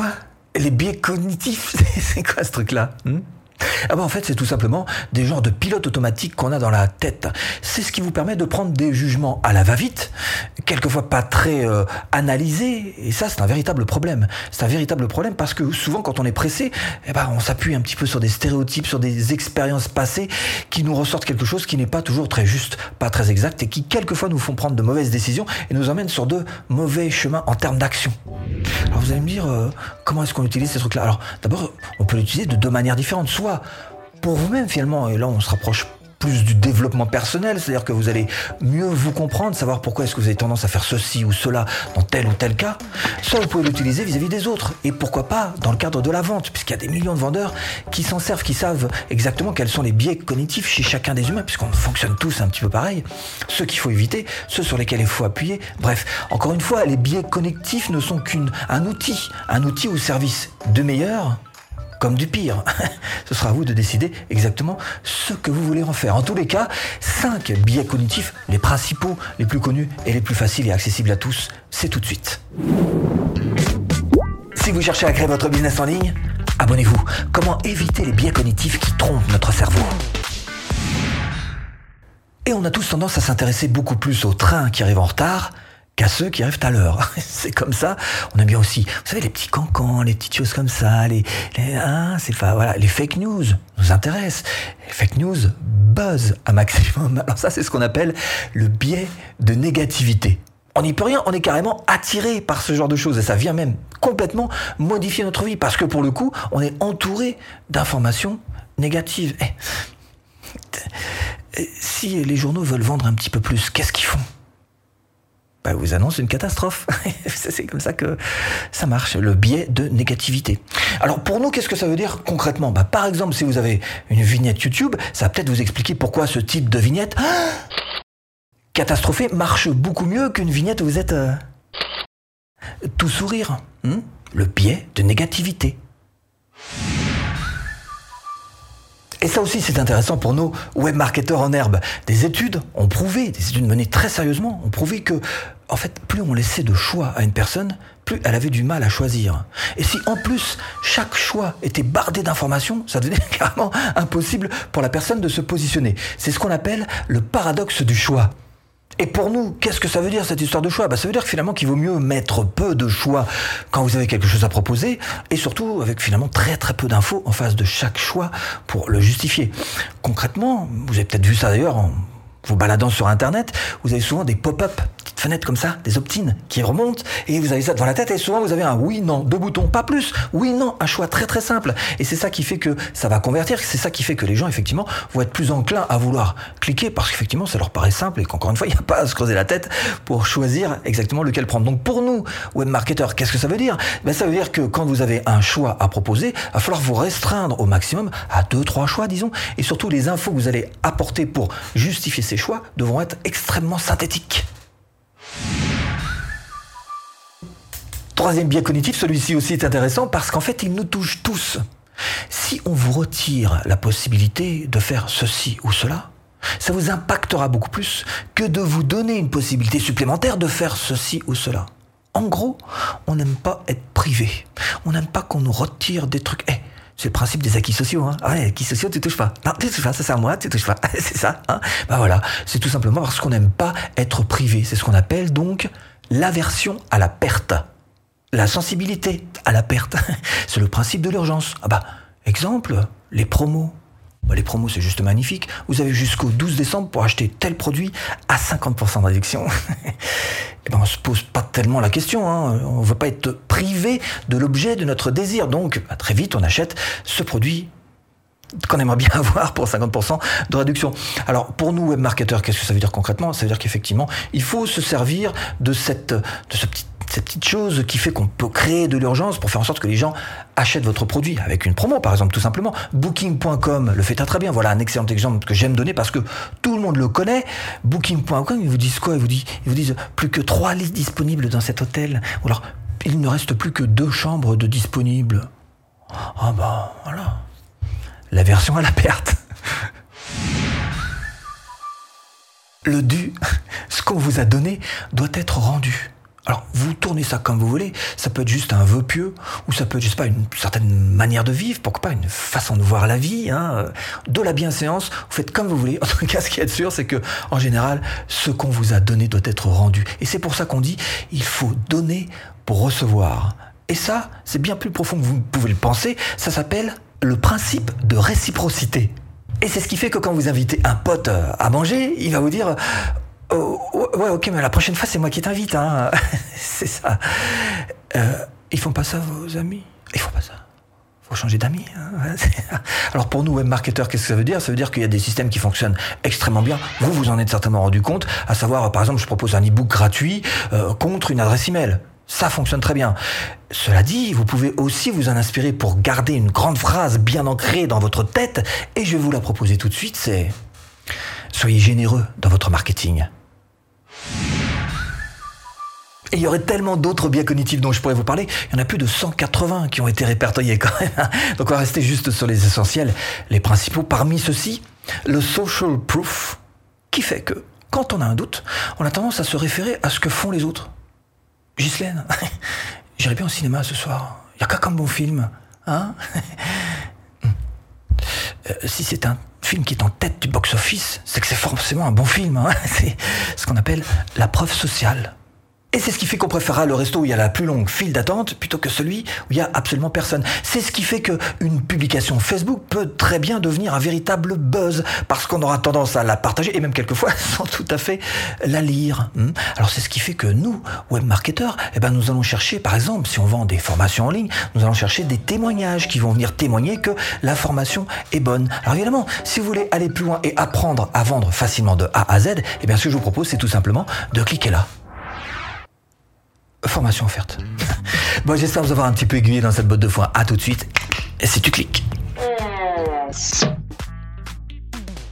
Quoi Les biais cognitifs C'est quoi ce truc-là hmm? Ah bah en fait, c'est tout simplement des genres de pilotes automatiques qu'on a dans la tête. C'est ce qui vous permet de prendre des jugements à la va-vite, quelquefois pas très euh, analysés, et ça c'est un véritable problème. C'est un véritable problème parce que souvent quand on est pressé, eh ben, on s'appuie un petit peu sur des stéréotypes, sur des expériences passées qui nous ressortent quelque chose qui n'est pas toujours très juste, pas très exact, et qui quelquefois nous font prendre de mauvaises décisions et nous emmènent sur de mauvais chemins en termes d'action. Alors vous allez me dire, euh, comment est-ce qu'on utilise ces trucs-là? Alors d'abord, on peut l'utiliser de deux manières différentes. Soit pour vous-même finalement. Et là, on se rapproche plus du développement personnel, c'est-à-dire que vous allez mieux vous comprendre, savoir pourquoi est-ce que vous avez tendance à faire ceci ou cela dans tel ou tel cas. Soit vous pouvez l'utiliser vis-à-vis des autres. Et pourquoi pas dans le cadre de la vente, puisqu'il y a des millions de vendeurs qui s'en servent, qui savent exactement quels sont les biais cognitifs chez chacun des humains, puisqu'on fonctionne tous un petit peu pareil. Ceux qu'il faut éviter, ceux sur lesquels il faut appuyer. Bref, encore une fois, les biais connectifs ne sont qu'un outil, un outil au service de meilleurs comme du pire. Ce sera à vous de décider exactement ce que vous voulez en faire. En tous les cas, 5 biais cognitifs, les principaux, les plus connus et les plus faciles et accessibles à tous, c'est tout de suite. Si vous cherchez à créer votre business en ligne, abonnez-vous. Comment éviter les biais cognitifs qui trompent notre cerveau? Et on a tous tendance à s'intéresser beaucoup plus au train qui arrive en retard qu'à ceux qui arrivent à l'heure. c'est comme ça. On aime bien aussi, vous savez, les petits cancans, les petites choses comme ça, les, hein, c'est voilà, les fake news nous intéressent. Les fake news buzz à maximum. Alors ça, c'est ce qu'on appelle le biais de négativité. On n'y peut rien, on est carrément attiré par ce genre de choses et ça vient même complètement modifier notre vie parce que pour le coup, on est entouré d'informations négatives. Eh, si les journaux veulent vendre un petit peu plus, qu'est-ce qu'ils font? Bah, vous annonce une catastrophe. c'est comme ça que ça marche, le biais de négativité. Alors pour nous, qu'est-ce que ça veut dire concrètement? Bah, Par exemple, si vous avez une vignette YouTube, ça va peut-être vous expliquer pourquoi ce type de vignette catastrophée marche beaucoup mieux qu'une vignette où vous êtes euh, tout sourire. Hmm? Le biais de négativité. Et ça aussi, c'est intéressant pour nos webmarketeurs en herbe. Des études ont prouvé, des études menées très sérieusement, ont prouvé que, en fait, plus on laissait de choix à une personne, plus elle avait du mal à choisir. Et si en plus chaque choix était bardé d'informations, ça devenait carrément impossible pour la personne de se positionner. C'est ce qu'on appelle le paradoxe du choix. Et pour nous, qu'est-ce que ça veut dire cette histoire de choix? Bah, Ça veut dire finalement qu'il vaut mieux mettre peu de choix quand vous avez quelque chose à proposer, et surtout avec finalement très très peu d'infos en face de chaque choix pour le justifier. Concrètement, vous avez peut-être vu ça d'ailleurs en vous baladant sur Internet, vous avez souvent des pop-up fenêtre comme ça, des opt-in qui remontent, et vous avez ça devant la tête, et souvent vous avez un oui, non, deux boutons, pas plus, oui, non, un choix très très simple. Et c'est ça qui fait que ça va convertir, c'est ça qui fait que les gens, effectivement, vont être plus enclins à vouloir cliquer, parce qu'effectivement, ça leur paraît simple, et qu'encore une fois, il n'y a pas à se creuser la tête pour choisir exactement lequel prendre. Donc pour nous, webmarketeurs, qu'est-ce que ça veut dire? Ben, Ça veut dire que quand vous avez un choix à proposer, il va falloir vous restreindre au maximum à deux, trois choix, disons, et surtout les infos que vous allez apporter pour justifier ces choix devront être extrêmement synthétiques. Troisième biais cognitif, celui-ci aussi est intéressant parce qu'en fait, il nous touche tous. Si on vous retire la possibilité de faire ceci ou cela, ça vous impactera beaucoup plus que de vous donner une possibilité supplémentaire de faire ceci ou cela. En gros, on n'aime pas être privé. On n'aime pas qu'on nous retire des trucs. Eh, c'est le principe des acquis sociaux. Hein. Ah acquis sociaux, tu touches pas. Non, tu touches pas, ça c'est à moi, tu touches pas. c'est ça. Hein. Bah voilà, c'est tout simplement parce qu'on n'aime pas être privé. C'est ce qu'on appelle donc l'aversion à la perte la sensibilité à la perte. c'est le principe de l'urgence. Ah bah, exemple, les promos. Bah, les promos, c'est juste magnifique. Vous avez jusqu'au 12 décembre pour acheter tel produit à 50% de réduction. Et ben, on se pose pas tellement la question. Hein. On veut pas être privé de l'objet de notre désir. Donc, bah, très vite, on achète ce produit qu'on aimerait bien avoir pour 50% de réduction. Alors pour nous webmarketeurs, qu'est-ce que ça veut dire concrètement? Ça veut dire qu'effectivement, il faut se servir de cette de ce petit cette petite chose qui fait qu'on peut créer de l'urgence pour faire en sorte que les gens achètent votre produit avec une promo, par exemple, tout simplement. Booking.com le fait très bien. Voilà un excellent exemple que j'aime donner parce que tout le monde le connaît. Booking.com, ils vous disent quoi? Ils vous, disent, plus que trois listes disponibles dans cet hôtel. Ou alors, il ne reste plus que deux chambres de disponibles. Ah bah, voilà. La version à la perte. Le dû, ce qu'on vous a donné, doit être rendu Alors, vous tournez ça comme vous voulez. Ça peut être juste un vœu pieux, ou ça peut être, je pas, une certaine manière de vivre, pourquoi pas une façon de voir la vie, hein, de la bienséance. Vous faites comme vous voulez. En tout cas, ce qui est sûr, c'est que, en général, ce qu'on vous a donné doit être rendu. Et c'est pour ça qu'on dit, il faut donner pour recevoir. Et ça, c'est bien plus profond que vous pouvez le penser. Ça s'appelle le principe de réciprocité. Et c'est ce qui fait que quand vous invitez un pote euh, à manger, il va vous dire Oh, ouais, ok, mais la prochaine fois, c'est moi qui t'invite, hein. c'est ça. Euh, ils font pas ça, vos amis? Ils font pas ça. Faut changer d'amis. Hein. Alors pour nous, webmarketeurs, qu'est-ce que ça veut dire? Ça veut dire qu'il y a des systèmes qui fonctionnent extrêmement bien. Vous, vous en êtes certainement rendu compte. À savoir, par exemple, je propose un e-book gratuit euh, contre une adresse email. Ça fonctionne très bien. Cela dit, vous pouvez aussi vous en inspirer pour garder une grande phrase bien ancrée dans votre tête. Et je vais vous la proposer tout de suite, c'est Soyez généreux dans votre marketing. Et il y aurait tellement d'autres biais cognitifs dont je pourrais vous parler. Il y en a plus de 180 qui ont été répertoriés quand même. Donc on va rester juste sur les essentiels, les principaux. Parmi ceux-ci, le social proof, qui fait que quand on a un doute, on a tendance à se référer à ce que font les autres. Ghislaine, j'irai bien au cinéma ce soir. Il y a qu'à comme bon film. Hein? Euh, si c'est un film qui est en tête du box-office, c'est que c'est forcément un bon film. Hein? c'est ce qu'on appelle la preuve sociale. Et c'est ce qui fait qu'on préférera le resto où il y a la plus longue file d'attente plutôt que celui où il y a absolument personne. C'est ce qui fait que une publication Facebook peut très bien devenir un véritable buzz parce qu'on aura tendance à la partager et même quelquefois sans tout à fait la lire. Hmm. Alors c'est ce qui fait que nous, webmarketeurs, eh ben nous allons chercher, par exemple, si on vend des formations en ligne, nous allons chercher des témoignages qui vont venir témoigner que la formation est bonne. Alors évidemment, si vous voulez aller plus loin et apprendre à vendre facilement de A à Z, eh bien ce que je vous propose, c'est tout simplement de cliquer là offerte. bon, j'espère vous avoir un petit peu aiguillé dans cette botte de foin. À tout de suite. Et si tu cliques.